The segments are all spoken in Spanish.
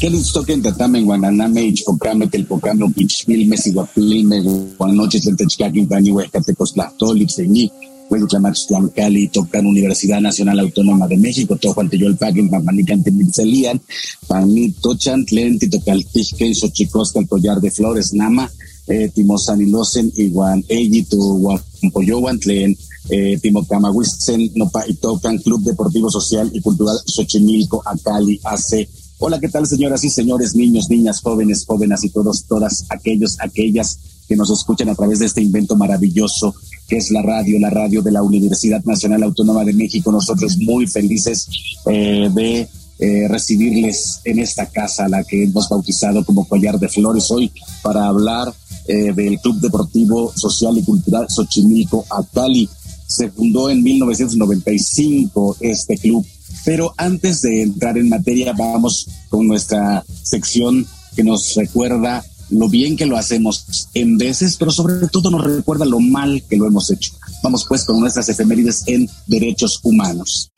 Kenitstoken tatamen guananame ichpocame telpocame oquichpilme siguapilme guanoches tentechcaquin pani huescatecostlastoli tzeni Huehutlamachtlancali tocan Universidad Nacional Autónoma de México tojuan teyolpaquin pampanican temitzelian panito chantlen titocaltijquen xochicosca el collar de flores nama eh, timosanilosen iguan eyi tu guampoyowan tlen eh, timocamahuitzen nopa itocan Club Deportivo Social y Cultural Xochimilco Acali hace Hola, ¿qué tal, señoras y señores, niños, niñas, jóvenes, jóvenes y todos, todas aquellos, aquellas que nos escuchan a través de este invento maravilloso que es la radio, la radio de la Universidad Nacional Autónoma de México. Nosotros muy felices eh, de eh, recibirles en esta casa, la que hemos bautizado como Collar de Flores hoy, para hablar eh, del Club Deportivo Social y Cultural Xochimilco Acali. Se fundó en 1995 este club pero antes de entrar en materia, vamos con nuestra sección que nos recuerda lo bien que lo hacemos en veces, pero sobre todo nos recuerda lo mal que lo hemos hecho. Vamos pues con nuestras efemérides en derechos humanos.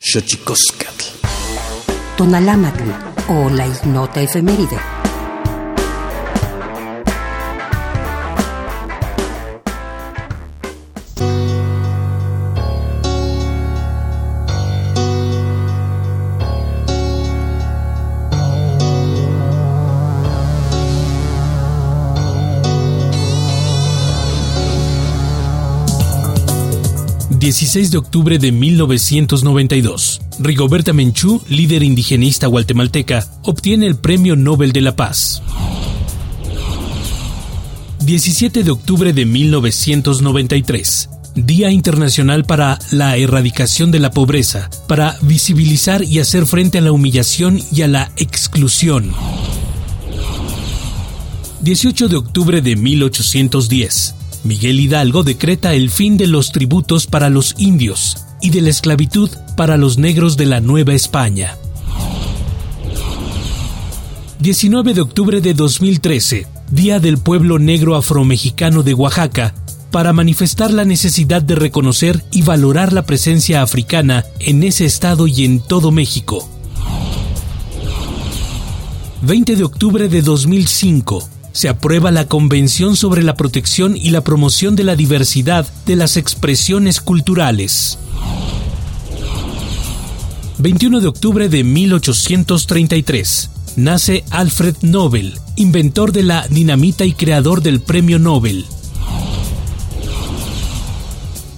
Tonalámatl o la ignota efeméride. 16 de octubre de 1992. Rigoberta Menchú, líder indigenista guatemalteca, obtiene el Premio Nobel de la Paz. 17 de octubre de 1993. Día Internacional para la Erradicación de la Pobreza, para visibilizar y hacer frente a la humillación y a la exclusión. 18 de octubre de 1810. Miguel Hidalgo decreta el fin de los tributos para los indios y de la esclavitud para los negros de la Nueva España. 19 de octubre de 2013, Día del Pueblo Negro Afromexicano de Oaxaca, para manifestar la necesidad de reconocer y valorar la presencia africana en ese estado y en todo México. 20 de octubre de 2005, se aprueba la Convención sobre la Protección y la Promoción de la Diversidad de las Expresiones Culturales. 21 de octubre de 1833. Nace Alfred Nobel, inventor de la dinamita y creador del Premio Nobel.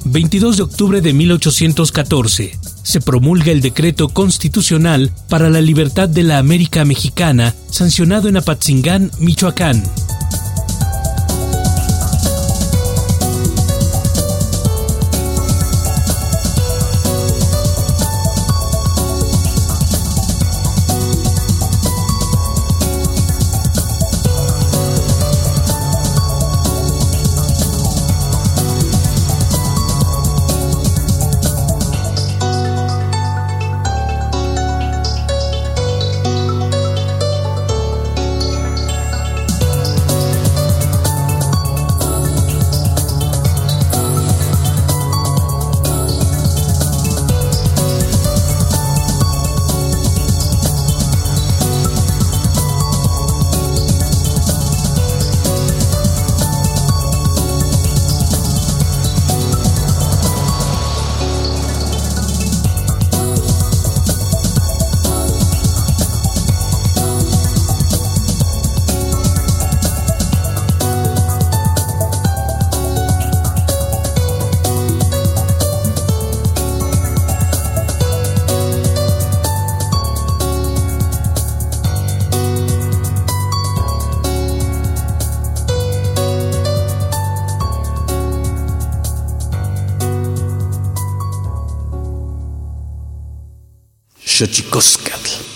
22 de octubre de 1814 se promulga el decreto constitucional para la libertad de la América Mexicana, sancionado en Apatzingán, Michoacán. Shachikoskatl.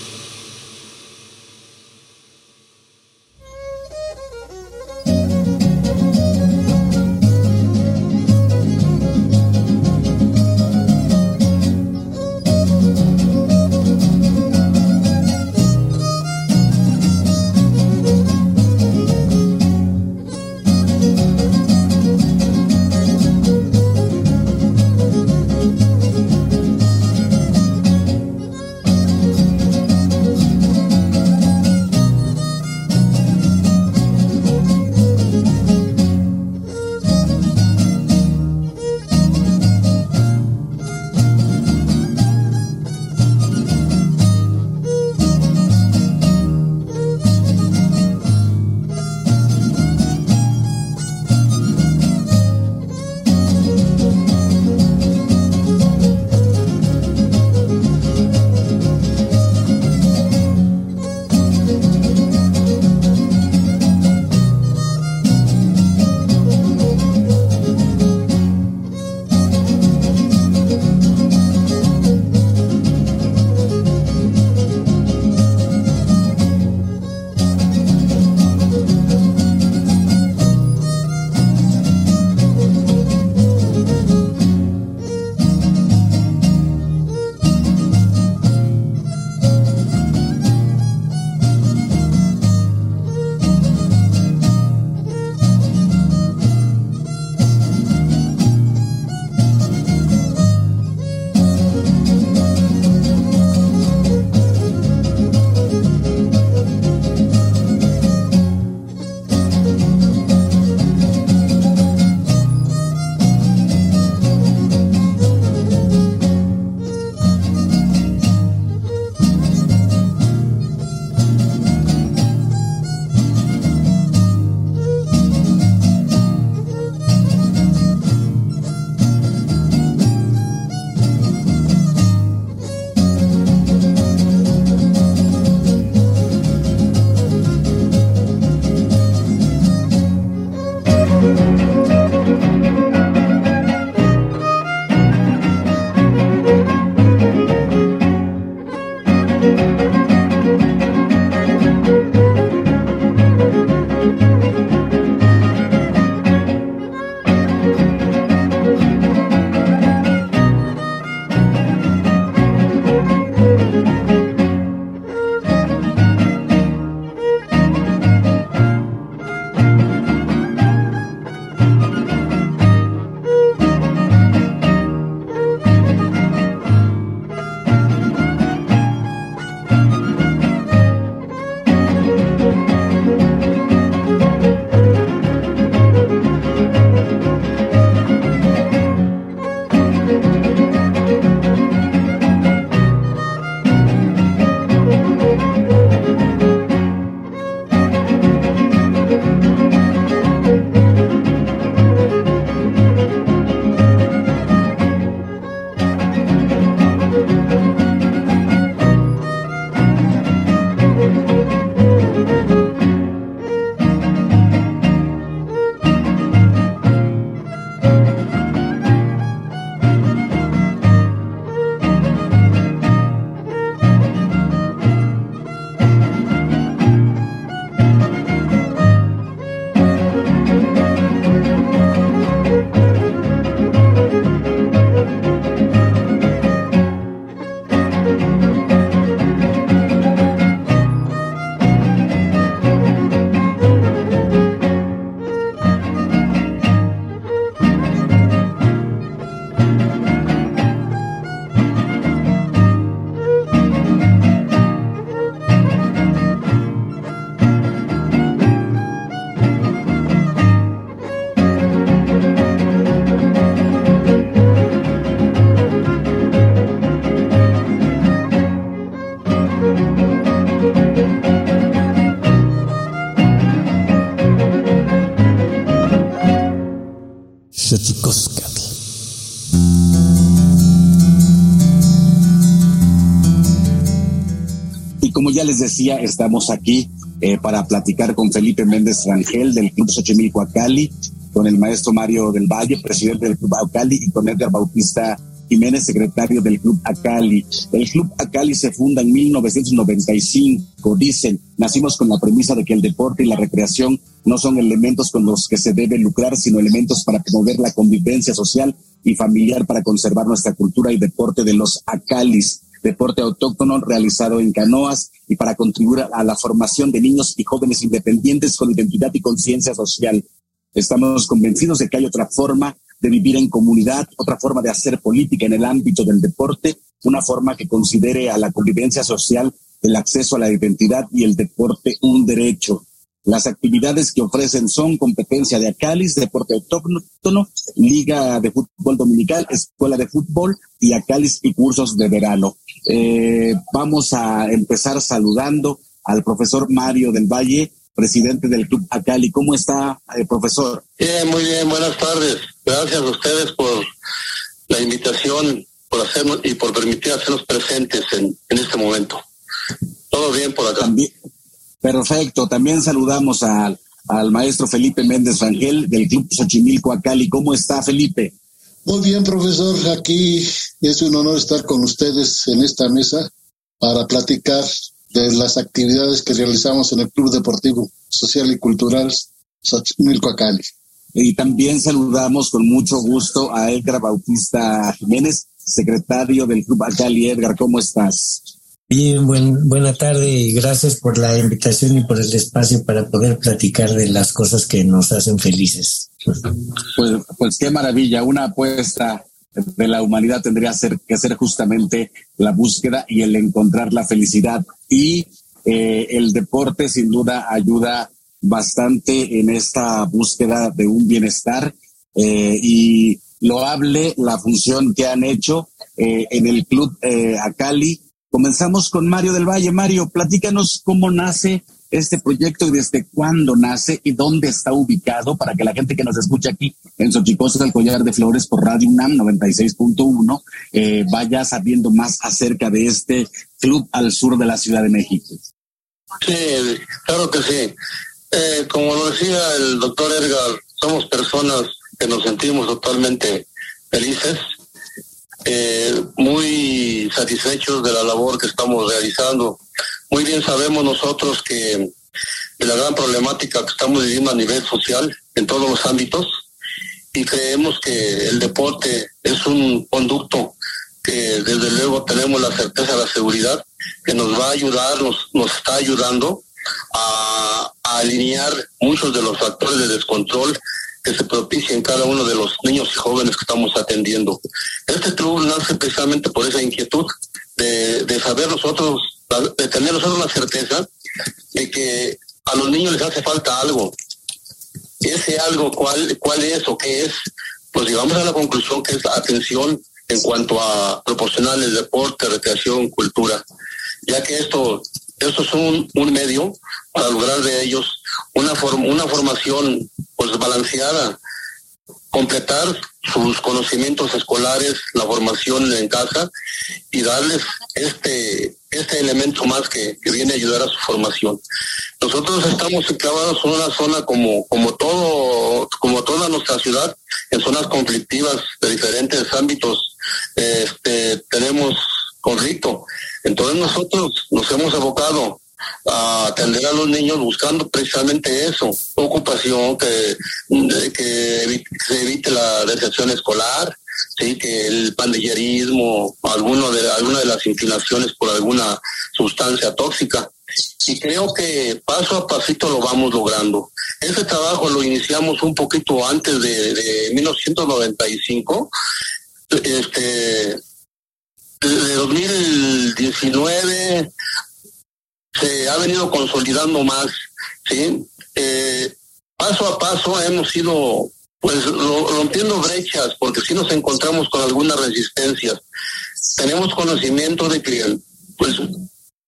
Xochicoscatl. les decía, estamos aquí eh, para platicar con Felipe Méndez Rangel del Club Xochimilco Acali, con el maestro Mario del Valle, presidente del Club Acali, y con Edgar Bautista Jiménez, secretario del Club Acali. El Club Acali se funda en 1995. Dicen, nacimos con la premisa de que el deporte y la recreación no son elementos con los que se debe lucrar, sino elementos para promover la convivencia social y familiar para conservar nuestra cultura y deporte de los Acalis deporte autóctono realizado en canoas y para contribuir a la formación de niños y jóvenes independientes con identidad y conciencia social. Estamos convencidos de que hay otra forma de vivir en comunidad, otra forma de hacer política en el ámbito del deporte, una forma que considere a la convivencia social el acceso a la identidad y el deporte un derecho. Las actividades que ofrecen son competencia de Acalis, deporte autóctono, liga de fútbol dominical, escuela de fútbol y Acalis y cursos de verano. Eh, vamos a empezar saludando al profesor Mario del Valle, presidente del Club Acali. ¿Cómo está, eh, profesor? Bien, muy bien, buenas tardes. Gracias a ustedes por la invitación por hacernos y por permitir hacernos presentes en, en este momento. Todo bien por acá. Perfecto. También saludamos al, al maestro Felipe Méndez Rangel del Club Xochimilco Acali. ¿Cómo está, Felipe? Muy bien, profesor. Aquí es un honor estar con ustedes en esta mesa para platicar de las actividades que realizamos en el Club Deportivo Social y Cultural Xochimilco Acali. Y también saludamos con mucho gusto a Edgar Bautista Jiménez, secretario del Club Acali. Edgar, ¿cómo estás? Bien, buen, buena tarde y gracias por la invitación y por el espacio para poder platicar de las cosas que nos hacen felices. Pues, pues qué maravilla, una apuesta de la humanidad tendría que ser justamente la búsqueda y el encontrar la felicidad. Y eh, el deporte sin duda ayuda bastante en esta búsqueda de un bienestar eh, y loable la función que han hecho eh, en el club Acali Comenzamos con Mario del Valle. Mario, platícanos cómo nace este proyecto y desde cuándo nace y dónde está ubicado para que la gente que nos escucha aquí en Xochicosa del Collar de Flores por Radio UNAM 96.1 eh, vaya sabiendo más acerca de este club al sur de la Ciudad de México. Sí, claro que sí. Eh, como lo decía el doctor Edgar, somos personas que nos sentimos totalmente felices eh, muy satisfechos de la labor que estamos realizando. Muy bien sabemos nosotros que de la gran problemática que estamos viviendo a nivel social en todos los ámbitos y creemos que el deporte es un conducto que desde luego tenemos la certeza la seguridad que nos va a ayudar, nos, nos está ayudando a, a alinear muchos de los factores de descontrol que se propicia en cada uno de los niños y jóvenes que estamos atendiendo. Este club nace precisamente por esa inquietud de, de saber nosotros, de tener nosotros la certeza de que a los niños les hace falta algo. Ese algo, ¿cuál, cuál es o qué es? Pues llegamos a la conclusión que es la atención en cuanto a proporcionarles deporte, recreación, cultura, ya que esto, esto es un, un medio para lograr de ellos una, una formación pues balanceada, completar sus conocimientos escolares, la formación en casa y darles este, este elemento más que, que viene a ayudar a su formación. Nosotros estamos enclavados en una zona como, como todo, como toda nuestra ciudad, en zonas conflictivas de diferentes ámbitos. Este, tenemos conflicto. Entonces nosotros nos hemos abocado a atender a los niños buscando precisamente eso, ocupación, que, que se evite la deserción escolar, sí, que el pandillerismo, alguno de, alguna de las inclinaciones por alguna sustancia tóxica. Y creo que paso a pasito lo vamos logrando. Ese trabajo lo iniciamos un poquito antes de, de 1995. Este, de 2019 se ha venido consolidando más, ¿sí? Eh, paso a paso hemos ido pues rompiendo brechas porque si nos encontramos con algunas resistencias. Tenemos conocimiento de que pues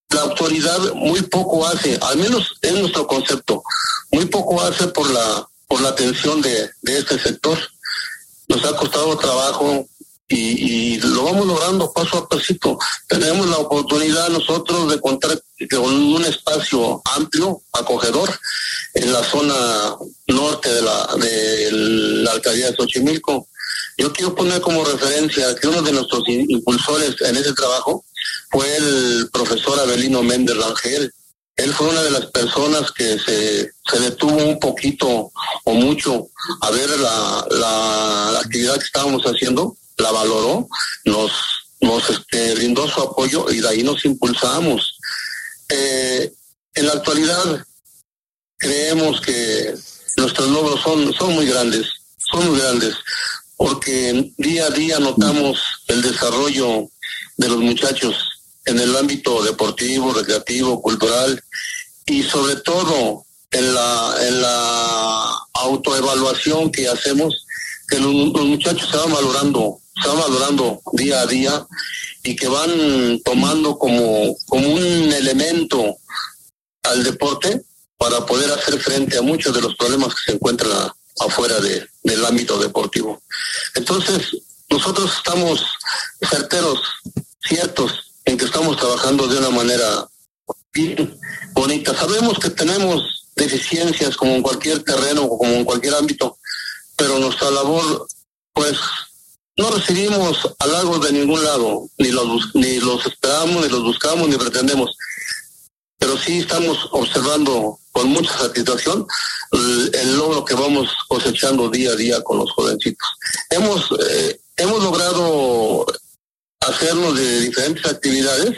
la autoridad muy poco hace, al menos es nuestro concepto, muy poco hace por la por la atención de, de este sector. Nos ha costado trabajo y, lo vamos logrando paso a pasito. Tenemos la oportunidad nosotros de contar con un espacio amplio, acogedor, en la zona norte de la, de la alcaldía de Xochimilco. Yo quiero poner como referencia que uno de nuestros impulsores en ese trabajo fue el profesor Abelino Méndez Rangel. Él fue una de las personas que se, se detuvo un poquito o mucho a ver la, la, actividad que estábamos haciendo, la valoró, nos, nos este, su apoyo y de ahí nos impulsamos. Eh, en la actualidad creemos que nuestros logros son, son muy grandes, son muy grandes, porque día a día notamos el desarrollo de los muchachos en el ámbito deportivo, recreativo, cultural y sobre todo en la, en la autoevaluación que hacemos, que los, muchachos se van valorando, van valorando día a día y que van tomando como, como un elemento al deporte para poder hacer frente a muchos de los problemas que se encuentran afuera de, del ámbito deportivo. Entonces, nosotros estamos certeros, ciertos, en que estamos trabajando de una manera bien bonita. Sabemos que tenemos deficiencias como en cualquier terreno o como en cualquier ámbito, pero nuestra labor, pues, no recibimos halagos de ningún lado, ni los, ni los esperamos, ni los buscamos, ni pretendemos. Pero sí estamos observando con mucha satisfacción el, logro que vamos cosechando día a día con los jovencitos. Hemos, eh, hemos logrado hacernos de diferentes actividades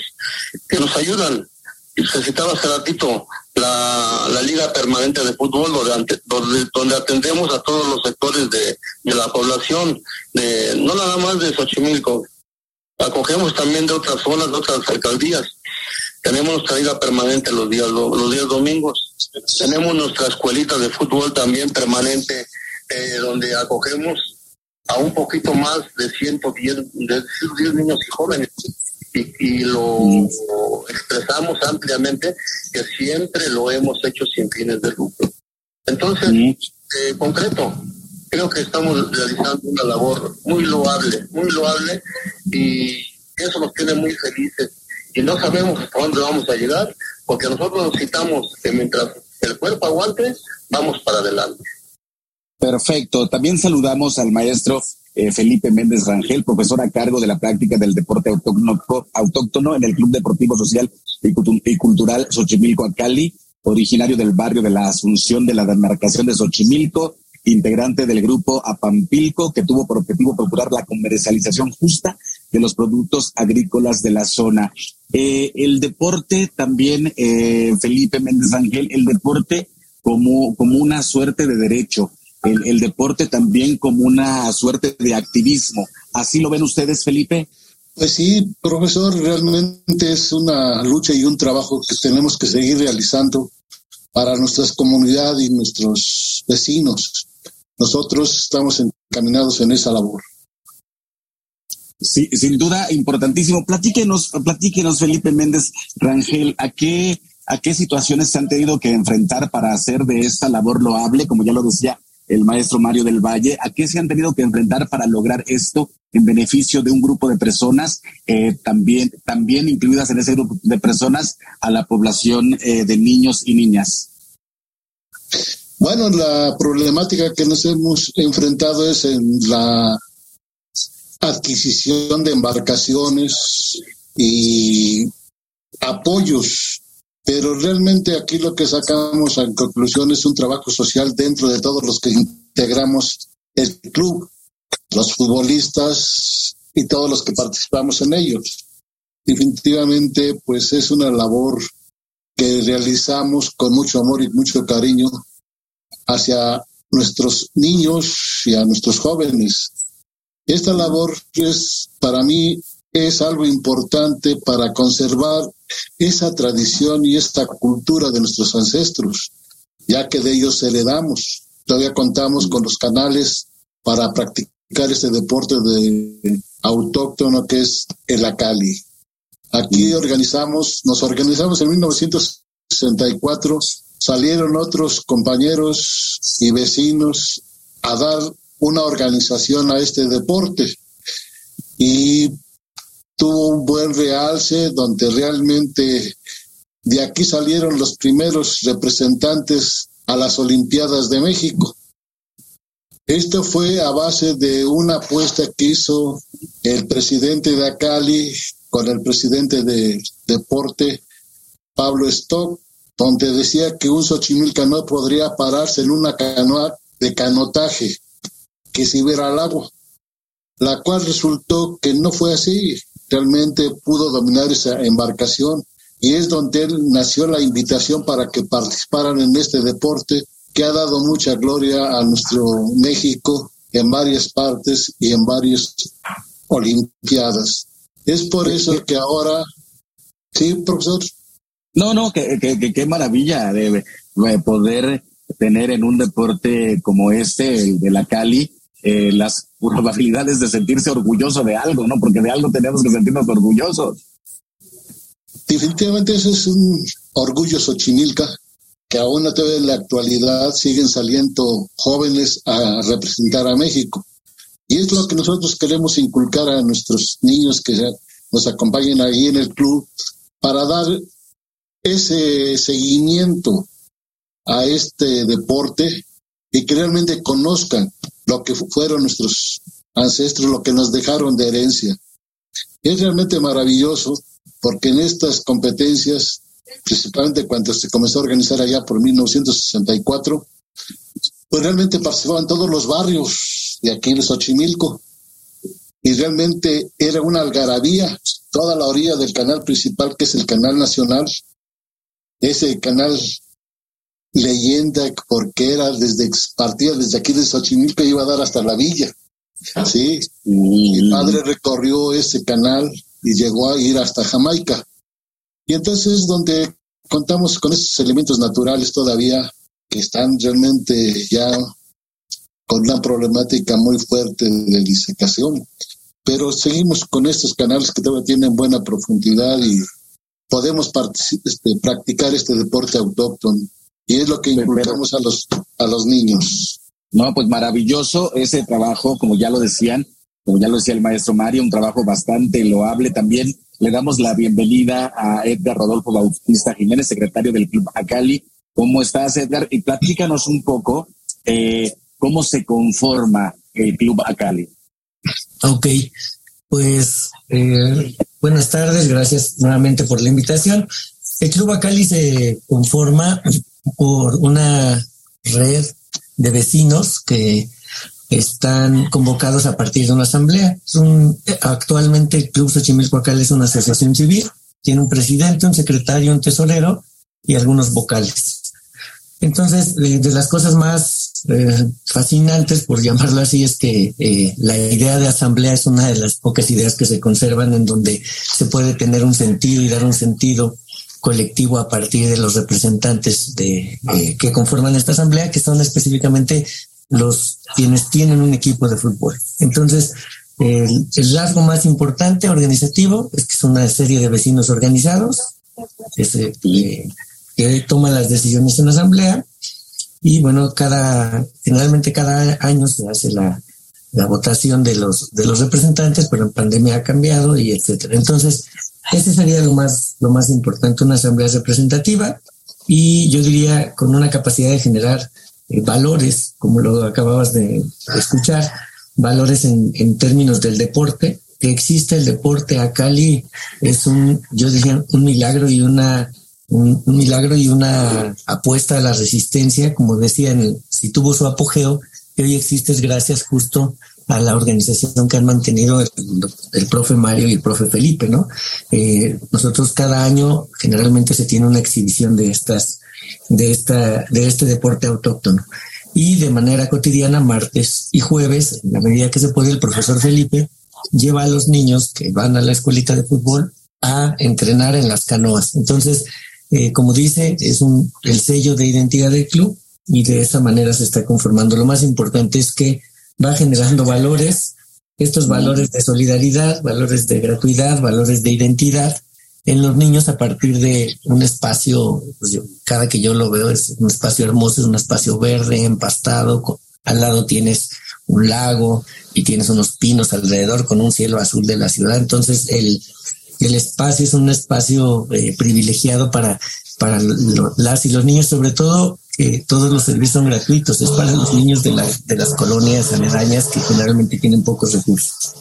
que nos ayudan. Se citaba hace ratito la, la Liga Permanente de Fútbol, donde, donde, donde atendemos a todos los sectores de, de, la población, de no nada más de Xochimilco, acogemos también de otras zonas, de otras alcaldías. Tenemos nuestra liga permanente los días, los días domingos. Tenemos nuestra escuelita de fútbol también permanente, eh, donde acogemos a un poquito más de 110, de 110 niños y jóvenes. Y, lo, expresamos ampliamente que siempre lo hemos hecho sin fines de lucro. Entonces, eh, concreto, creo que estamos realizando una labor muy loable, muy loable y eso nos tiene muy felices. Y no sabemos hasta dónde vamos a llegar, porque nosotros necesitamos que mientras el cuerpo aguante, vamos para adelante. Perfecto. También saludamos al maestro eh, Felipe Méndez Rangel, profesor a cargo de la práctica del deporte autóctono, en el Club Deportivo Social y Cultural Xochimilco Acali, originario del barrio de la Asunción de la demarcación de Xochimilco, integrante del grupo Apampilco, que tuvo por objetivo procurar la comercialización justa de los productos agrícolas de la zona. Eh, el deporte también, eh, Felipe Méndez Rangel, el deporte como, como una suerte de derecho el, deporte también como una suerte de activismo. ¿Así lo ven ustedes, Felipe? Pues sí, profesor, realmente es una lucha y un trabajo que tenemos que seguir realizando para nuestra comunidad y nuestros vecinos. Nosotros estamos encaminados en esa labor. Sí, sin duda, importantísimo. Platíquenos, platíquenos, Felipe Méndez Rangel, ¿a qué, a qué situaciones se han tenido que enfrentar para hacer de esta labor loable, como ya lo decía el maestro Mario del Valle, ¿a qué se han tenido que enfrentar para lograr esto en beneficio de un grupo de personas, eh, también, también incluidas en ese grupo de personas a la población eh, de niños y niñas? Bueno, la problemática que nos hemos enfrentado es en la adquisición de embarcaciones y apoyos pero realmente aquí lo que sacamos en conclusión es un trabajo social dentro de todos los que integramos el club, los futbolistas y todos los que participamos en ellos. Definitivamente, pues es una labor que realizamos con mucho amor y mucho cariño hacia nuestros niños y a nuestros jóvenes. Esta labor es para mí es algo importante para conservar esa tradición y esta cultura de nuestros ancestros, ya que de ellos heredamos. Todavía contamos con los canales para practicar este deporte de autóctono que es el Acali. Aquí organizamos, nos organizamos en 1964, salieron otros compañeros y vecinos a dar una organización a este deporte. Y tuvo un buen realce donde realmente de aquí salieron los primeros representantes a las Olimpiadas de México. Esto fue a base de una apuesta que hizo el presidente de Acali con el presidente de Deporte, Pablo Stock, donde decía que un Xochimilca no podría pararse en una canoa de canotaje que se iba al agua, la cual resultó que no fue así. Realmente pudo dominar esa embarcación y es donde nació la invitación para que participaran en este deporte que ha dado mucha gloria a nuestro México en varias partes y en varias Olimpiadas. Es por eso que ahora, sí, profesor. No, no, que, qué maravilla de, poder tener en un deporte como este, el de la Cali, eh, las probabilidades de sentirse orgulloso de algo, ¿no? Porque de algo tenemos que sentirnos orgullosos. Definitivamente eso es un orgullo Xochimilca, que aún en la actualidad siguen saliendo jóvenes a representar a México. Y es lo que nosotros queremos inculcar a nuestros niños que nos acompañen ahí en el club para dar ese seguimiento a este deporte y que realmente conozcan lo que fueron nuestros ancestros, lo que nos dejaron de herencia. Es realmente maravilloso porque en estas competencias principalmente cuando se comenzó a organizar allá por 1964, pues realmente participaban todos los barrios de aquí en Xochimilco. Y realmente era una algarabía, toda la orilla del canal principal, que es el canal nacional. Ese canal leyenda, porque era desde, partía desde aquí de Xochimilco iba a dar hasta la villa. Sí, mi padre recorrió ese canal y llegó a ir hasta Jamaica. Y entonces donde contamos con estos elementos naturales todavía que están realmente ya con una problemática muy fuerte de disecación, pero seguimos con estos canales que todavía tienen buena profundidad y podemos este, practicar este deporte autóctono y es lo que inculcamos a los a los niños. No, pues maravilloso ese trabajo, como ya lo decían, como ya lo decía el maestro Mario, un trabajo bastante loable también le damos la bienvenida a Edgar Rodolfo Bautista Jiménez, secretario del Club Acali. ¿Cómo estás, Edgar? Y platícanos un poco eh, cómo se conforma el Club Acali. Ok, pues eh, buenas tardes, gracias nuevamente por la invitación. El Club Acali se conforma por una red de vecinos que están convocados a partir de una asamblea. actualmente el Club Xochimilco es una asociación civil, tiene un presidente, un secretario, un tesorero y algunos vocales. Entonces, de, las cosas más eh, fascinantes, por llamarlo así, es que eh, la idea de asamblea es una de las pocas ideas que se conservan en donde se puede tener un sentido y dar un sentido colectivo a partir de los representantes de, eh, que conforman esta asamblea, que son específicamente los quienes tienen un equipo de fútbol. Entonces, el, rasgo más importante organizativo es que es una serie de vecinos organizados que, que toman las decisiones en la asamblea y bueno, cada, generalmente cada año se hace la, la votación de los, de los representantes, pero en pandemia ha cambiado y etcétera. Entonces, ese sería lo más, lo más importante, una asamblea representativa y yo diría con una capacidad de generar eh, valores, como lo acababas de escuchar, valores en, en, términos del deporte, que existe el deporte a Cali es un, yo diría, un milagro y una un, milagro y una apuesta a la resistencia, como decían, si tuvo su apogeo, que hoy existe es gracias justo a la organización que han mantenido el, profe Mario y el profe Felipe, ¿no? Eh, nosotros cada año generalmente se tiene una exhibición de estas de, esta, de este deporte autóctono. Y de manera cotidiana, martes y jueves, en la medida que se puede, el profesor Felipe lleva a los niños que van a la escuelita de fútbol a entrenar en las canoas. Entonces, eh, como dice, es un, el sello de identidad del club y de esa manera se está conformando. Lo más importante es que va generando valores, estos valores de solidaridad, valores de gratuidad, valores de identidad, en los niños a partir de un espacio, pues cada que yo lo veo es un espacio hermoso, es un espacio verde, empastado, al lado tienes un lago y tienes unos pinos alrededor con un cielo azul de la ciudad. Entonces el, el espacio es un espacio eh, privilegiado para, para las y los niños, sobre todo que todos los servicios son gratuitos, es para los niños de, de las colonias aledañas que generalmente tienen pocos recursos.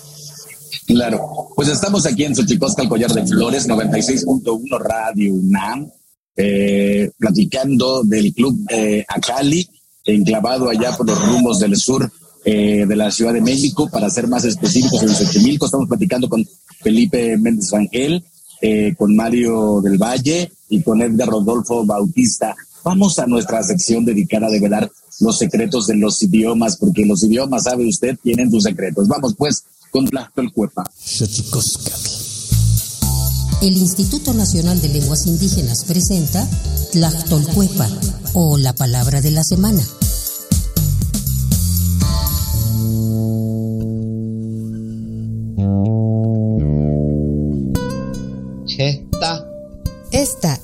Claro, pues estamos aquí en Xochicosca, el Collar de Flores, 96.1 Radio UNAM, eh, platicando del club eh, Acali, enclavado allá por los rumbos del sur eh, de la Ciudad de México, para ser más específicos, en Xochimilco. Estamos platicando con Felipe Méndez Rangel, eh, con Mario del Valle y con Edgar Rodolfo Bautista. Vamos a nuestra sección dedicada a develar los secretos de los idiomas, porque los idiomas, sabe usted, tienen sus secretos. Vamos pues con Tlachtolcuepa. El Instituto Nacional de Lenguas Indígenas presenta Tlachtolcuepa, o la palabra de la semana.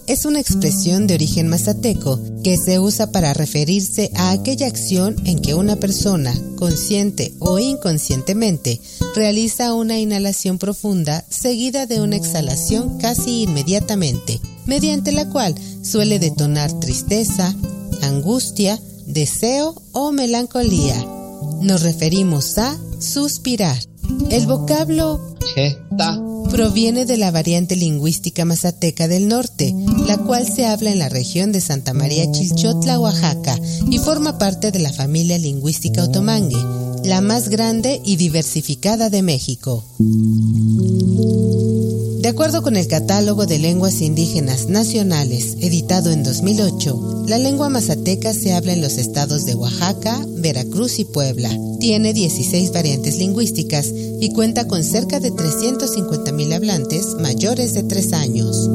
Es una expresión de origen mazateco que se usa para referirse a aquella acción en que una persona, consciente o inconscientemente, realiza una inhalación profunda seguida de una exhalación casi inmediatamente, mediante la cual suele detonar tristeza, angustia, deseo o melancolía. Nos referimos a suspirar. El vocablo proviene de la variante lingüística mazateca del norte, la cual se habla en la región de Santa María Chilchotla, Oaxaca, y forma parte de la familia lingüística otomangue, la más grande y diversificada de México. De acuerdo con el Catálogo de Lenguas Indígenas Nacionales, editado en 2008, la lengua mazateca se habla en los estados de Oaxaca, Veracruz y Puebla. Tiene 16 variantes lingüísticas y cuenta con cerca de 350.000 hablantes mayores de 3 años.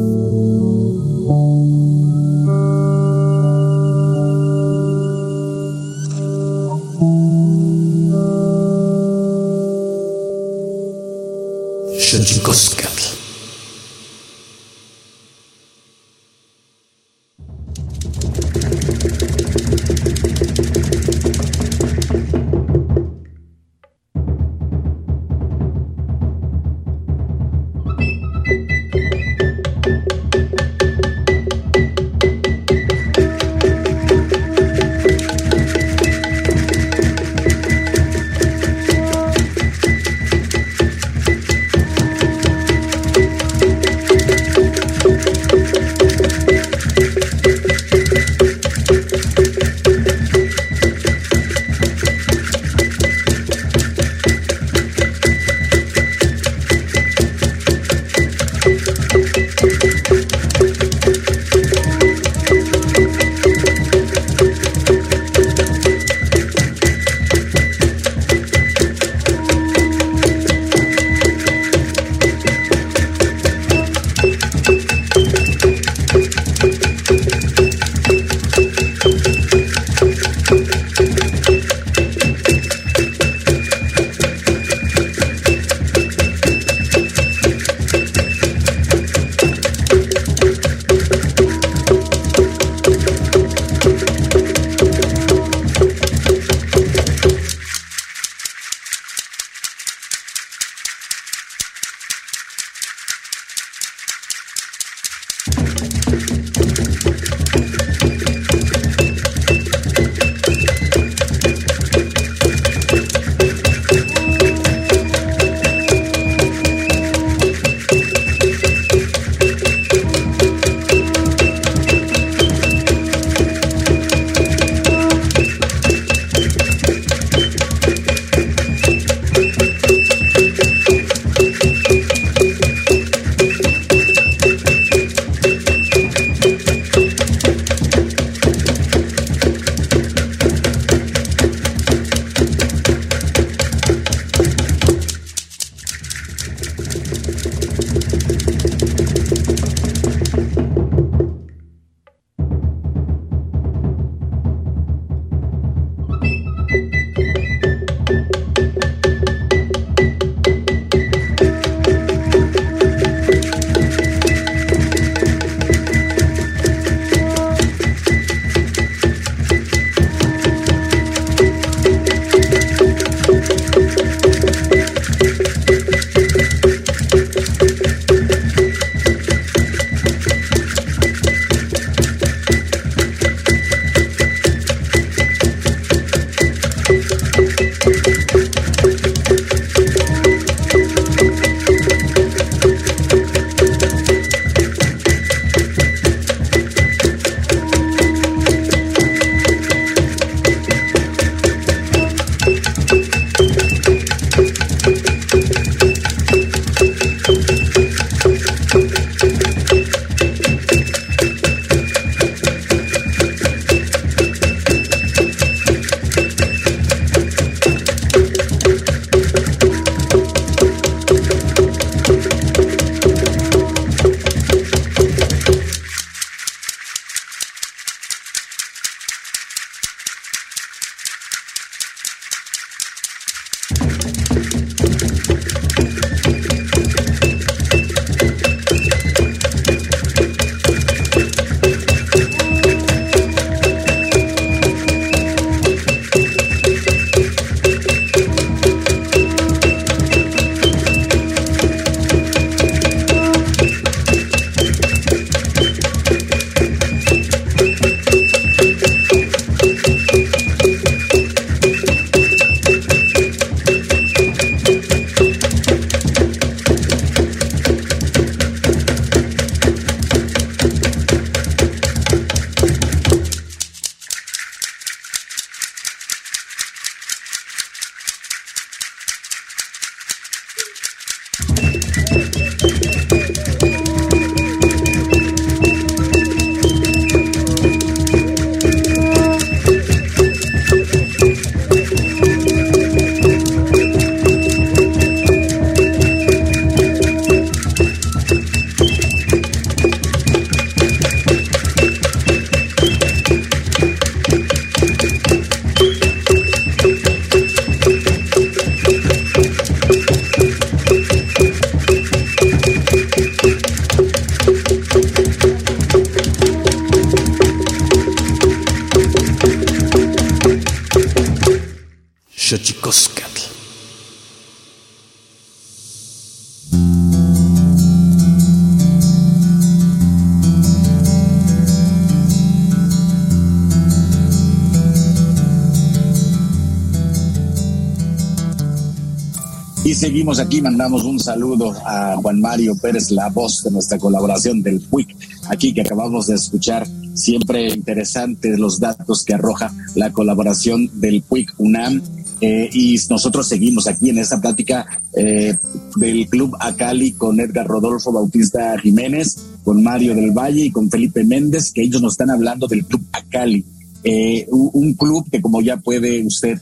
Seguimos aquí, mandamos un saludo a Juan Mario Pérez, la voz de nuestra colaboración del PUIC, aquí que acabamos de escuchar. Siempre interesantes los datos que arroja la colaboración del PUIC UNAM. Eh, y nosotros seguimos aquí en esta plática eh, del Club Acali con Edgar Rodolfo Bautista Jiménez, con Mario del Valle y con Felipe Méndez, que ellos nos están hablando del Club Acali. Eh, un club que como ya puede usted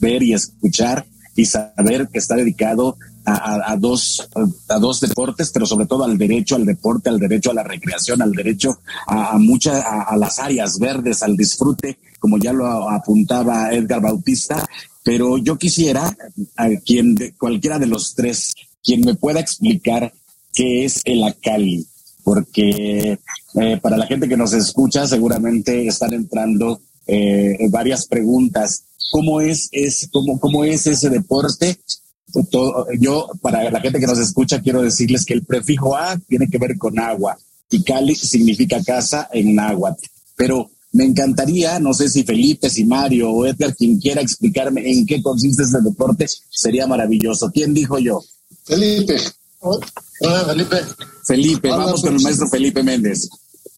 ver y escuchar, y saber que está dedicado a, dos, a dos deportes, pero sobre todo al derecho al deporte, al derecho a la recreación, al derecho a, muchas, a, las áreas verdes, al disfrute, como ya lo apuntaba Edgar Bautista. Pero yo quisiera a quien, cualquiera de los tres, quien me pueda explicar qué es el Acali, porque eh, para la gente que nos escucha seguramente están entrando eh, varias preguntas cómo es, es cómo, cómo es ese deporte. yo, para la gente que nos escucha, quiero decirles que el prefijo A tiene que ver con agua y Cali significa casa en náhuatl. Pero me encantaría, no sé si Felipe, si Mario o Edgar, quien quiera explicarme en qué consiste ese deporte, sería maravilloso. ¿Quién dijo yo? Felipe. Hola, Felipe. Felipe, vamos con el maestro Felipe Méndez.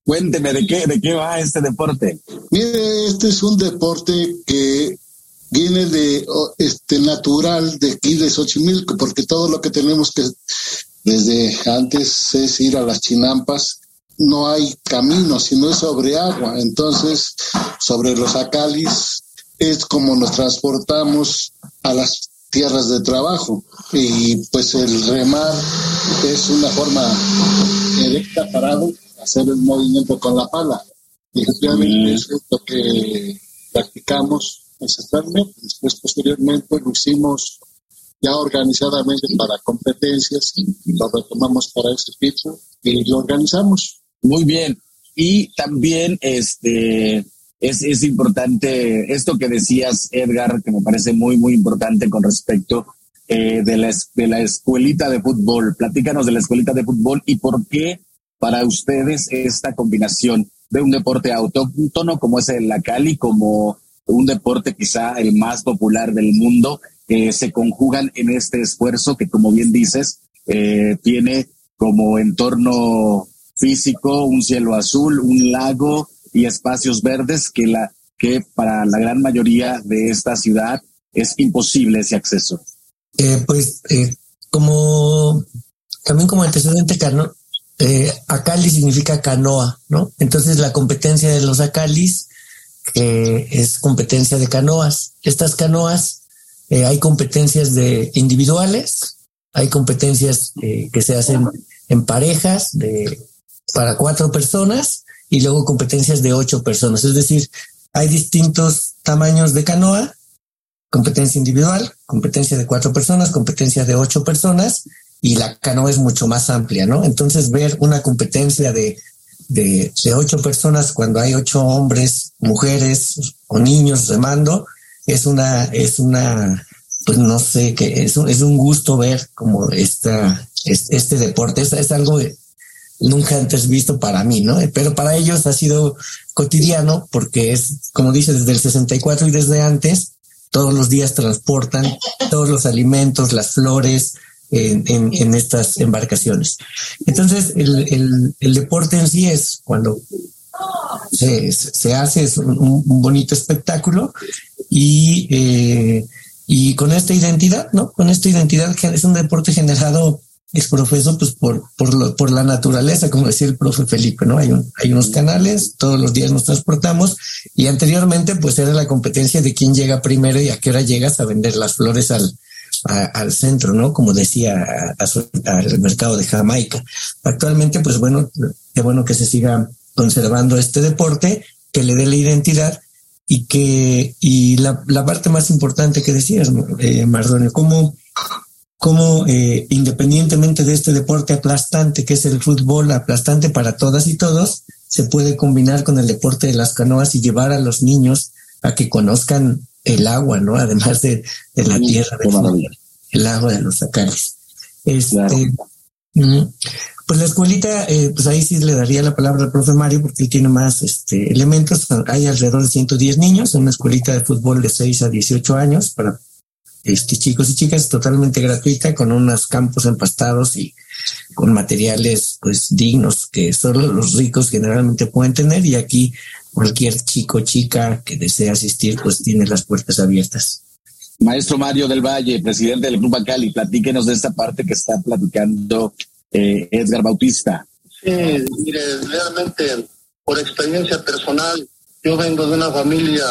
Cuénteme de qué, de qué va este deporte. Mire, este es un deporte que viene de este natural de aquí de Xochimilco, porque todo lo que tenemos que desde antes es ir a las chinampas, no hay camino, sino es sobre agua. Entonces, sobre los acalis es como nos transportamos a las tierras de trabajo. Y pues el remar es una forma directa parado, hacer el movimiento con la pala. Y efectivamente es lo que practicamos ancestralmente. Después, posteriormente, lo hicimos ya organizadamente para competencias, lo retomamos para ese tipo y lo organizamos. Muy bien. Y también este es, es importante esto que decías, Edgar, que me parece muy, muy importante con respecto eh, de, la, de la escuelita de fútbol. Platícanos de la escuelita de fútbol y por qué para ustedes esta combinación de un deporte autóctono como es el la Cali, como un deporte quizá el más popular del mundo, eh, se conjugan en este esfuerzo que, como bien dices, eh, tiene como entorno físico un cielo azul, un lago y espacios verdes que, la, que para la gran mayoría de esta ciudad es imposible ese acceso. Eh, pues como también como antecedente, Carlos, Acali significa canoa, ¿no? Entonces la competencia de los Acalis que es competencia de canoas. Estas canoas, eh, hay competencias de individuales, hay competencias eh, que se hacen en parejas de para cuatro personas y luego competencias de ocho personas. Es decir, hay distintos tamaños de canoa, competencia individual, competencia de cuatro personas, competencia de ocho personas y la canoa es mucho más amplia, ¿no? Entonces ver una competencia de de, ocho personas cuando hay ocho hombres, mujeres o niños remando, es una, es una, pues no sé, que es un, es un gusto ver como esta, este deporte. Es, es algo nunca antes visto para mí, ¿no? Pero para ellos ha sido cotidiano porque es, como dice, desde el 64 y desde antes, todos los días transportan todos los alimentos, las flores, en, en, estas embarcaciones. Entonces, el, el, deporte en sí es cuando se, se hace es un, bonito espectáculo y, eh, y con esta identidad, ¿no? Con esta identidad que es un deporte generado es profeso pues por, por, por la naturaleza, como decía el profe Felipe, ¿no? Hay, hay unos canales, todos los días nos transportamos y anteriormente pues era la competencia de quién llega primero y a qué hora llegas a vender las flores al, al centro, ¿no? Como decía, al mercado de Jamaica. Actualmente, pues bueno, qué bueno que se siga conservando este deporte, que le dé la identidad y que, y la, la parte más importante que decías, eh, Mardonio, cómo, cómo eh, independientemente de este deporte aplastante que es el fútbol, aplastante para todas y todos, se puede combinar con el deporte de las canoas y llevar a los niños a que conozcan el agua, ¿no? Además de, la tierra, el agua de los sacares. Este, pues la escuelita, eh, pues ahí sí le daría la palabra al profe Mario porque él tiene más este, elementos. Hay alrededor de 110 niños en una escuelita de fútbol de 6 a 18 años para este, chicos y chicas totalmente gratuita con unos campos empastados y con materiales pues dignos que solo los ricos generalmente pueden tener y aquí cualquier chico chica que desee asistir pues tiene las puertas abiertas. Maestro Mario del Valle, presidente del Club Acali, platíquenos de esta parte que está platicando eh, Edgar Bautista. Sí, mire, realmente por experiencia personal, yo vengo de una familia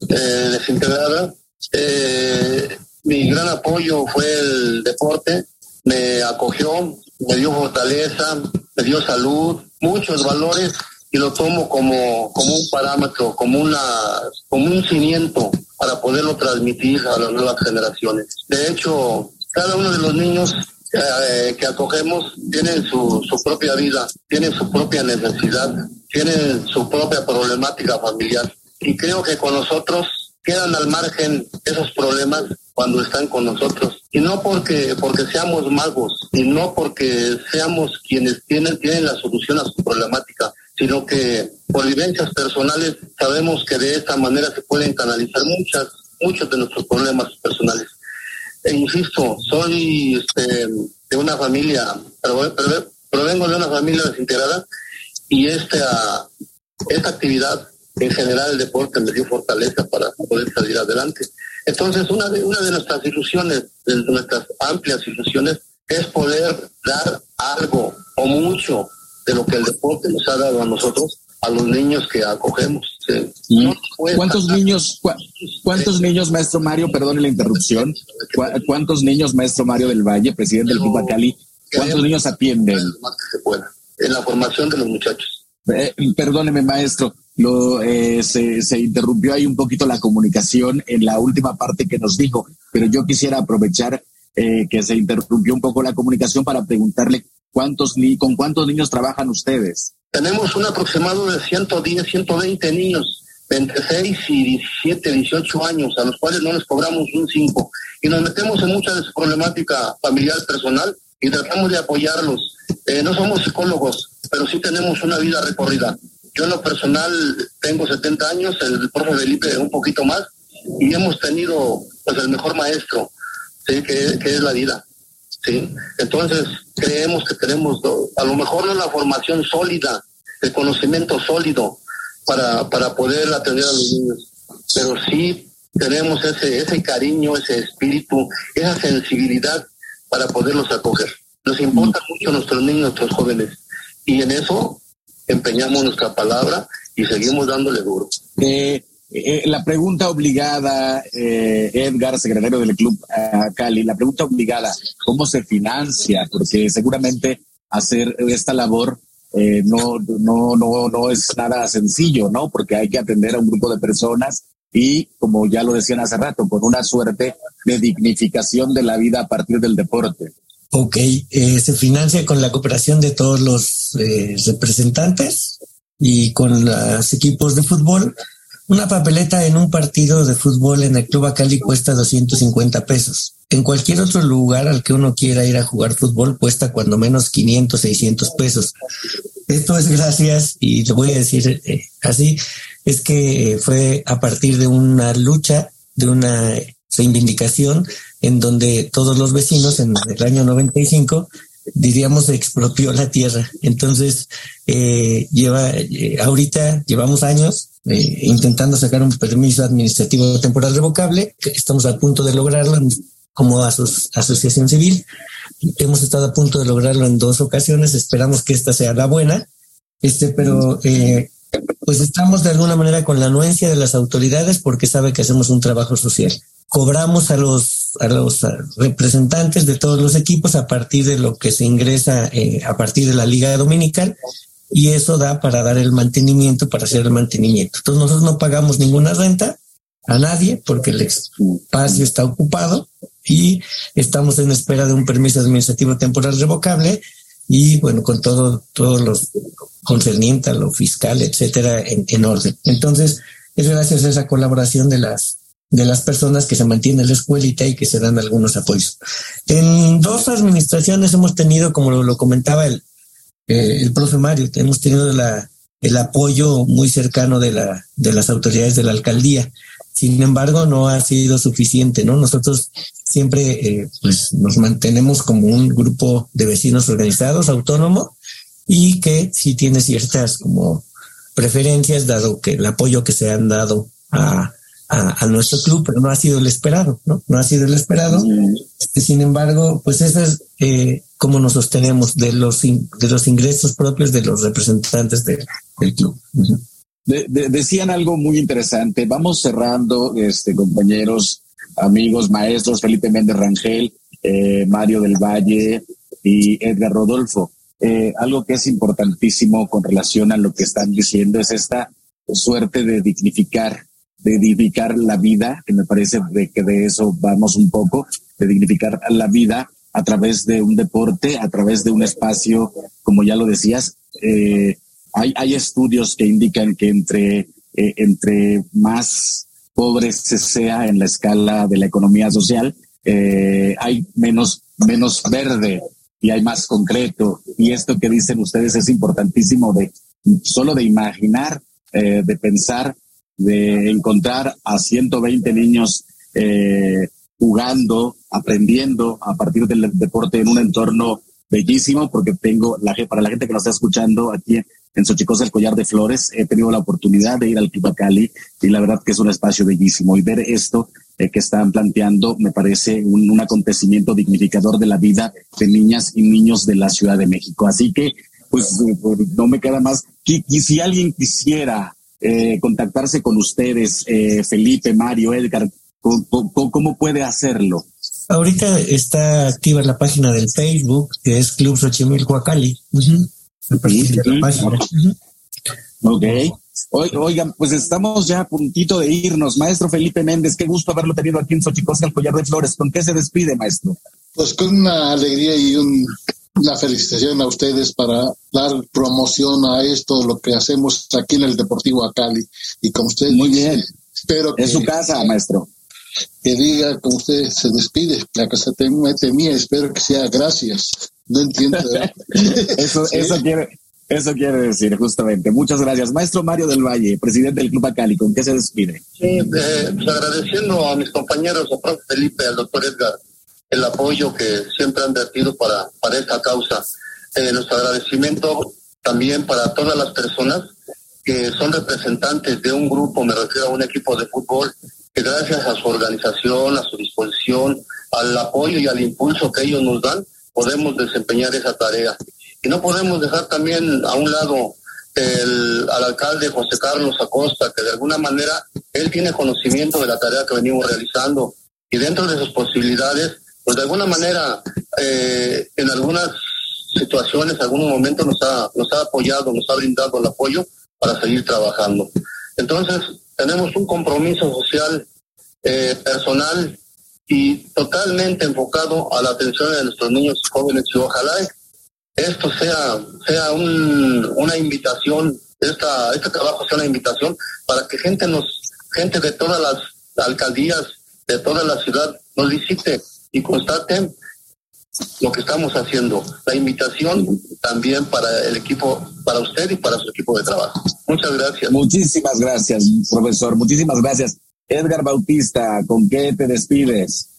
eh, desintegrada. Eh, mi gran apoyo fue el deporte, me acogió, me dio fortaleza, me dio salud, muchos valores y lo tomo como, como un parámetro, como, una, como un cimiento para poderlo transmitir a las nuevas generaciones. De hecho, cada uno de los niños eh, que acogemos tienen su, su propia vida, tienen su propia necesidad, tienen su propia problemática familiar. Y creo que con nosotros quedan al margen esos problemas cuando están con nosotros. Y no porque, porque seamos magos, y no porque seamos quienes tienen, tienen la solución a su problemática, sino que por vivencias personales sabemos que de esta manera se pueden canalizar muchas, muchos de nuestros problemas personales. E insisto, soy este, de una familia, provengo de una familia desintegrada y esta, esta actividad, en general el deporte me dio fortaleza para poder salir adelante. Entonces, una de, una de nuestras ilusiones, de nuestras amplias ilusiones, es poder dar algo o mucho de lo que el deporte nos ha dado a nosotros, a los niños que acogemos. ¿Cuántos niños, cuántos niños, maestro Mario, perdone la interrupción, cuántos niños, maestro Mario del Valle, presidente del Club Cali, cuántos niños atienden? en la formación de los muchachos. Eh, perdóneme, maestro, lo, eh, se, se, interrumpió ahí un poquito la comunicación en la última parte que nos dijo, pero yo quisiera aprovechar eh, que se interrumpió un poco la comunicación para preguntarle cuántos ni con cuántos niños trabajan ustedes. Tenemos un aproximado de 110, 120 niños entre 6 y 17, 18 años, a los cuales no les cobramos un 5. Y nos metemos en mucha de su problemática familiar personal y tratamos de apoyarlos. Eh, no somos psicólogos, pero sí tenemos una vida recorrida. Yo en lo personal tengo 70 años, el profe Felipe un poquito más, y hemos tenido pues el mejor maestro, ¿sí? que es la vida. ¿Sí? Entonces, creemos que tenemos, a lo mejor no la formación sólida, el conocimiento sólido para, para poder atender a los niños, pero sí tenemos ese, ese cariño, ese espíritu, esa sensibilidad para poderlos acoger. Nos importa mucho nuestros niños, nuestros jóvenes, y en eso empeñamos nuestra palabra y seguimos dándole duro. Eh, eh, la pregunta obligada, eh, Edgar, secretario del Club Cali, la pregunta obligada, ¿cómo se financia? Porque seguramente hacer esta labor eh, no, no, no, no es nada sencillo, ¿no? Porque hay que atender a un grupo de personas y, como ya lo decían hace rato, con una suerte de dignificación de la vida a partir del deporte. Ok, se financia con la cooperación de todos los representantes y con los equipos de fútbol una papeleta en un partido de fútbol en el Club Acali cuesta 250 pesos. En cualquier otro lugar al que uno quiera ir a jugar fútbol cuesta cuando menos 500, 600 pesos. Esto es gracias, y lo voy a decir eh, así, es que fue a partir de una lucha, de una reivindicación en donde todos los vecinos en el año 95 diríamos expropió la tierra. Entonces, eh, lleva, eh, ahorita llevamos años eh, intentando sacar un permiso administrativo temporal revocable, estamos a punto de lograrlo como asociación civil. Hemos estado a punto de lograrlo en dos ocasiones, esperamos que esta sea la buena, este, pero eh, pues estamos de alguna manera con la anuencia de las autoridades porque sabe que hacemos un trabajo social. Cobramos a los, a los representantes de todos los equipos a partir de lo que se ingresa eh, a partir de la Liga Dominical y eso da para dar el mantenimiento, para hacer el mantenimiento. Entonces nosotros no pagamos ninguna renta a nadie porque el espacio está ocupado y estamos en espera de un permiso administrativo temporal revocable y bueno, con todo, todos los concernientes a lo fiscal, etcétera, en orden. Entonces, es gracias a esa colaboración de las de las personas que se mantienen en la escuelita y que se dan algunos apoyos. En dos administraciones hemos tenido, como lo comentaba el, eh, el profe Mario, hemos tenido la, el apoyo muy cercano de, la, de las autoridades de la alcaldía. Sin embargo, no ha sido suficiente, ¿no? Nosotros siempre eh, pues nos mantenemos como un grupo de vecinos organizados, autónomo, y que sí tiene ciertas como preferencias, dado que el apoyo que se han dado a, a, nuestro club, pero no ha sido el esperado, ¿no? No ha sido el esperado. Este, sin embargo, pues eso es eh, como nos sostenemos de los, de los ingresos propios de los representantes del club decían algo muy interesante. Vamos cerrando, este, compañeros, amigos, maestros, Felipe Méndez Rangel, eh, Mario del Valle y Edgar Rodolfo. Eh, algo que es importantísimo con relación a lo que están diciendo es esta suerte de dignificar, de dignificar la vida, que me parece de que de eso vamos un poco, de dignificar la vida a través de un deporte, a través de un espacio, como ya lo decías, eh, hay, hay estudios que indican que entre, eh, entre más pobre se sea en la escala de la economía social, eh, hay menos, menos verde y hay más concreto. Y esto que dicen ustedes es importantísimo de solo de imaginar, eh, de pensar, de encontrar a 120 niños jugando, aprendiendo a partir del deporte en un entorno bellísimo, porque tengo, la, para la gente que nos está escuchando aquí en Xochicosa, el Collar de Flores. He tenido la oportunidad de ir al Cali y la verdad que es un espacio bellísimo. Y ver esto eh, que están planteando me parece un, acontecimiento dignificador de la vida de niñas y niños de la Ciudad de México. Así que, pues, eh, no me queda más. Y, si alguien quisiera eh, contactarse con ustedes, Felipe, Mario, Edgar, ¿cómo, puede hacerlo? Ahorita está activa la página del Facebook, que es Club Xochimilco Cali. Ok. Oigan, pues estamos ya a puntito de irnos. Maestro Felipe Méndez, qué gusto haberlo tenido aquí en Xochicosca, el Collar de Flores. ¿Con qué se despide, maestro? Pues con una alegría y una felicitación a ustedes para dar promoción a esto, lo que hacemos aquí en el Deportivo Acali. Y con ustedes. Muy bien. Espero que. Es su casa, maestro. Que diga como usted se despide. La casa te mía, espero que sea gracias. No entiendo. ¿eh? eso, eso, quiere, eso quiere decir, justamente. Muchas gracias. Maestro Mario del Valle, presidente del Club Acali, ¿con qué se despide? Sí, eh, pues agradeciendo a mis compañeros, a profe Felipe, al doctor Edgar, el apoyo que siempre han vertido para, para esta causa. Eh, nuestro agradecimiento también para todas las personas que son representantes de un grupo, me refiero a un equipo de fútbol, que gracias a su organización, a su disposición, al apoyo y al impulso que ellos nos dan, podemos desempeñar esa tarea. Y no podemos dejar también a un lado el, al alcalde José Carlos Acosta, que de alguna manera él tiene conocimiento de la tarea que venimos realizando y dentro de sus posibilidades, pues de alguna manera eh, en algunas situaciones, en algún momento nos ha, nos ha apoyado, nos ha brindado el apoyo para seguir trabajando. Entonces, tenemos un compromiso social, eh, personal y totalmente enfocado a la atención de nuestros niños jóvenes y ojalá esto sea, sea una invitación, esta, este trabajo sea una invitación para que gente nos, gente de todas las alcaldías, de toda la ciudad nos visite y constate lo que estamos haciendo. La invitación también para el equipo, para usted y para su equipo de trabajo. Muchas gracias. Muchísimas gracias, profesor. Muchísimas gracias. Edgar Bautista, ¿con qué te despides?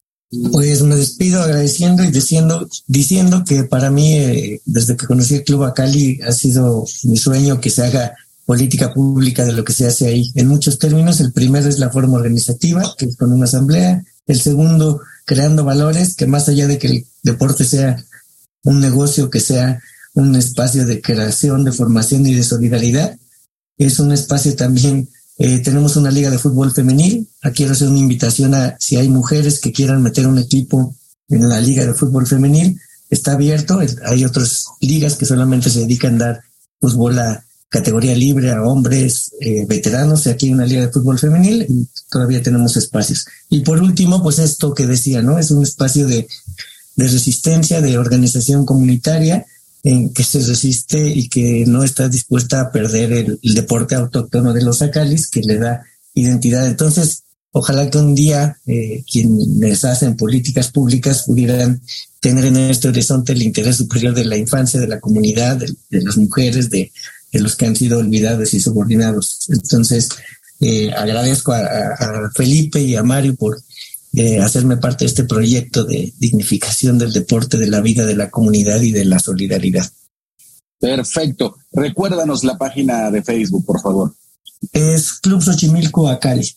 Pues me despido agradeciendo y diciendo, diciendo que para mí, eh, desde que conocí el Club Acali, ha sido mi sueño que se haga política pública de lo que se hace ahí. En muchos términos, el primero es la forma organizativa, que es con una asamblea. El segundo, creando valores, que más allá de que el deporte sea un negocio, que sea un espacio de creación, de formación y de solidaridad, es un espacio también eh, tenemos una liga de fútbol femenil. Aquí quiero hacer una invitación a si hay mujeres que quieran meter un equipo en la liga de fútbol femenil. Está abierto. Hay otras ligas que solamente se dedican a dar fútbol a categoría libre a hombres eh, veteranos. Aquí hay una liga de fútbol femenil y todavía tenemos espacios. Y por último, pues esto que decía, ¿no? Es un espacio de, de resistencia, de organización comunitaria en que se resiste y que no está dispuesta a perder el, deporte autóctono de los acalis que le da identidad. Entonces, ojalá que un día eh, quienes hacen políticas públicas pudieran tener en este horizonte el interés superior de la infancia, de la comunidad, de, las mujeres, de, de, los que han sido olvidados y subordinados. Entonces, eh, agradezco a, Felipe y a Mario por eh, hacerme parte de este proyecto de dignificación del deporte, de la vida de la comunidad y de la solidaridad. Perfecto. Recuérdanos la página de Facebook, por favor. Es Club Xochimilco Acali.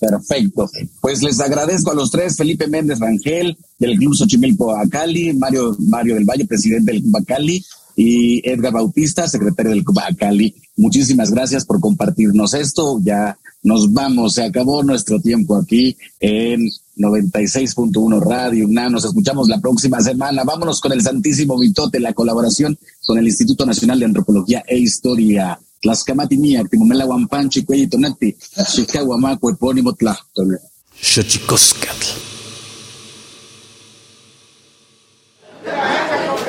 Perfecto. Pues les agradezco a los tres, Felipe Méndez Rangel, del Club Xochimilco Acali, Mario, Mario del Valle, presidente del Club Acali, y Edgar Bautista, secretario del Acali. Muchísimas gracias por compartirnos esto. Ya nos vamos, se acabó nuestro tiempo aquí en 96.1 Radio UNAM. Nos escuchamos la próxima semana. Vámonos con el Santísimo Mitote, la colaboración con el Instituto Nacional de Antropología e Historia. Tlaxcamati mía, Timomela Huampanchi, Cuellitonati, Chicahuamaco, epónimo.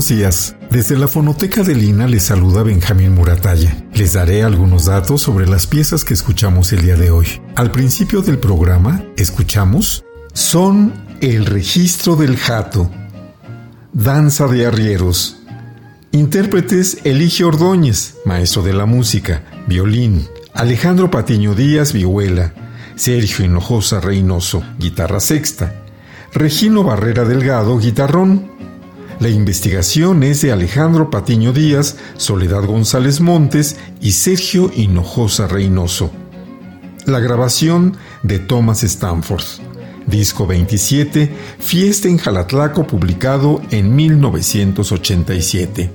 Buenos días. Desde la fonoteca de Lina les saluda Benjamín Muratalla. Les daré algunos datos sobre las piezas que escuchamos el día de hoy. Al principio del programa, escuchamos Son el registro del jato, Danza de arrieros. Intérpretes Elige Ordóñez, maestro de la música, violín, Alejandro Patiño Díaz, vihuela, Sergio Hinojosa Reynoso, guitarra sexta, Regino Barrera Delgado, guitarrón, la investigación es de Alejandro Patiño Díaz, Soledad González Montes y Sergio Hinojosa Reynoso. La grabación de Thomas Stanford. Disco 27, Fiesta en Jalatlaco, publicado en 1987.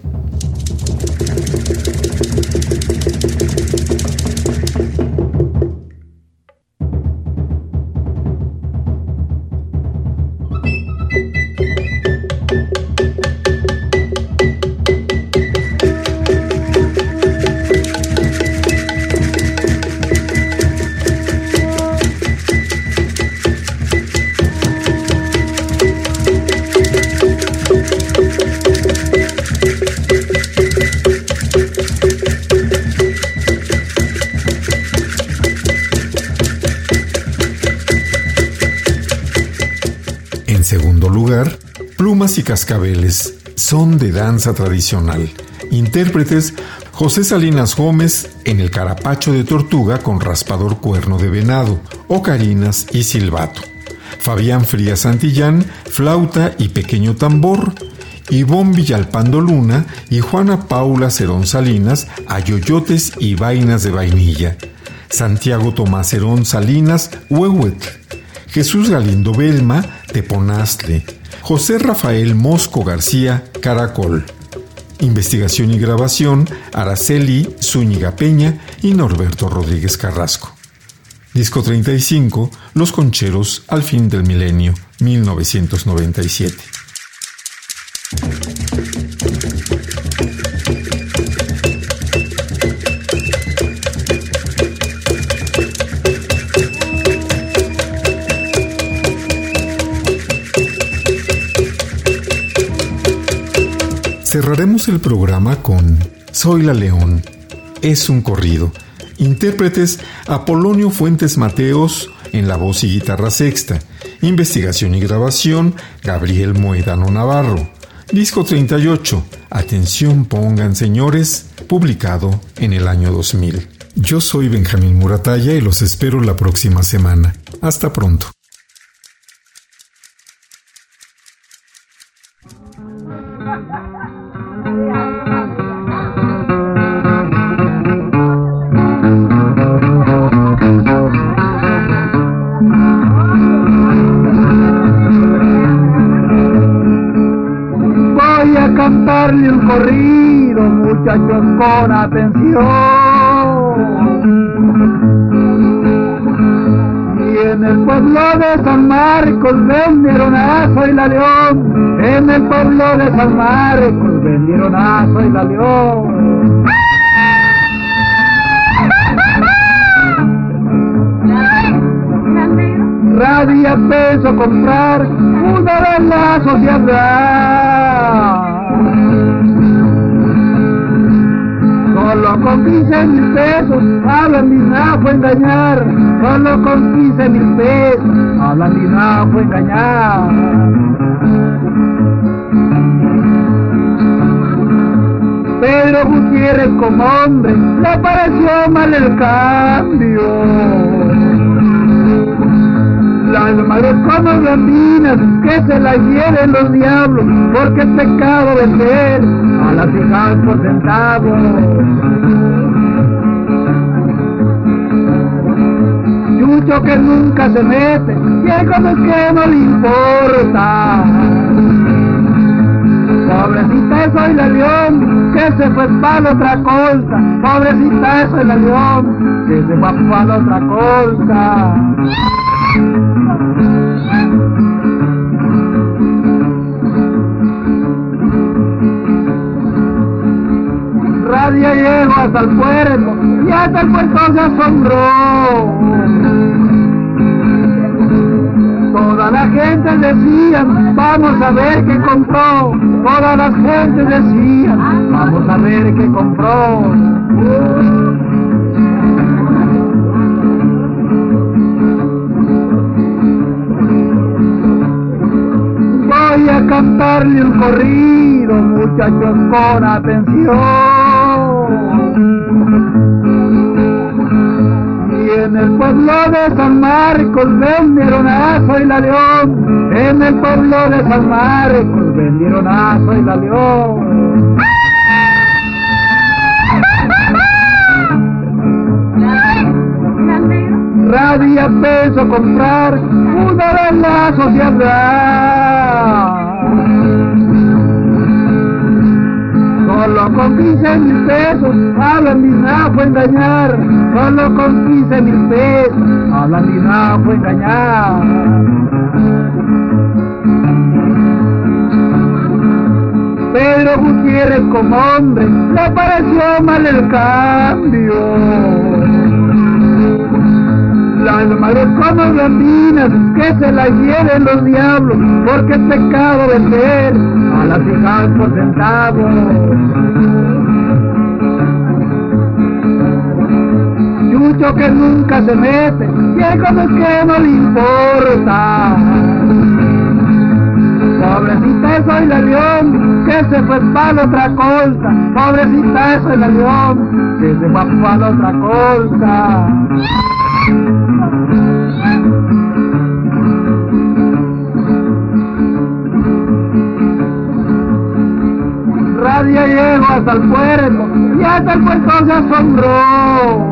Cascabeles son de danza tradicional. Intérpretes José Salinas Gómez en el carapacho de tortuga con raspador cuerno de venado, ocarinas y silbato. Fabián Frías Santillán, flauta y pequeño tambor. Ivonne Villalpando Luna y Juana Paula Cerón Salinas, ayoyotes y vainas de vainilla. Santiago Tomás Cerón Salinas, huehuet. Jesús Galindo Belma, teponastle. José Rafael Mosco García, Caracol. Investigación y grabación, Araceli Zúñiga Peña y Norberto Rodríguez Carrasco. Disco 35, Los Concheros al fin del milenio, 1997. Cerraremos el programa con Soy la León. Es un corrido. Intérpretes Apolonio Fuentes Mateos en la voz y guitarra sexta. Investigación y grabación Gabriel Moedano Navarro. Disco 38. Atención pongan señores. Publicado en el año 2000. Yo soy Benjamín Muratalla y los espero la próxima semana. Hasta pronto. con atención. Y en el pueblo de San Marcos vendieron a Soy la León. En el pueblo de San Marcos vendieron a Soy la León. Radia peso comprar una de la sociedad. Solo con 15 mil pesos a la mina fue engañar. Solo con 15 mil pesos a la mina fue engañar. Pedro Gutiérrez como hombre le pareció mal el cambio madres como blandinas, que se las lleven los diablos, porque es pecado vender a las hijas por centavos. Chucho que nunca se mete, y cosas que no le importa. Pobrecita soy la león, que se fue para la otra cosa. Pobrecita soy la león, que se fue para la otra cosa. Radio llegó hasta el puerto y hasta el puerto se asombró. Toda la gente decía, vamos a ver qué compró. Toda la gente decía, vamos a ver qué compró. Cantarle un corrido, muchachos, con atención. Y en el pueblo de San Marcos vendieron a Soy la León. En el pueblo de San Marcos vendieron a Soy la León. Radia peso comprar una de la sociedad. Solo con 15 mil pesos a la mina fue engañar. Solo con 15 mil pesos a la mina fue engañar. Pedro Gutiérrez como hombre le pareció mal el cambio las madres como blandinas, que se las lleven los diablos, porque es pecado vender a las hijas por centavos. Chucho que nunca se mete, hay cosas que no le importa. Pobrecita soy la león, que se fue para la otra cosa. Pobrecita soy la león, que se fue para la otra cosa. Radio llegó hasta el puerto y hasta el puerto se asombró.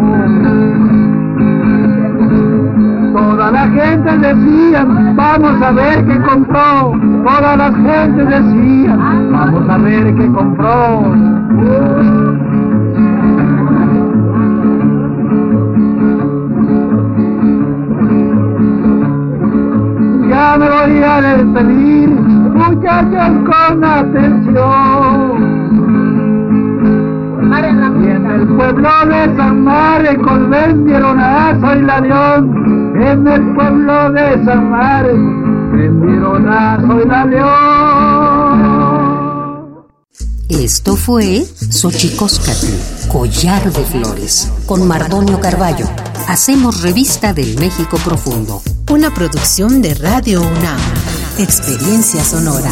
Toda la gente decía, vamos a ver qué compró. Toda la gente decía, vamos a ver qué compró. Voy a despedir, muchachos con atención. Y en el pueblo de San Marcos vendieron a Soy la León. En el pueblo de San Marcos vendieron a Soy la León. Esto fue Xochicóscatl, Collar de Flores, con Mardonio Carballo. Hacemos revista del México Profundo. Una producción de Radio UNAM. Experiencia sonora.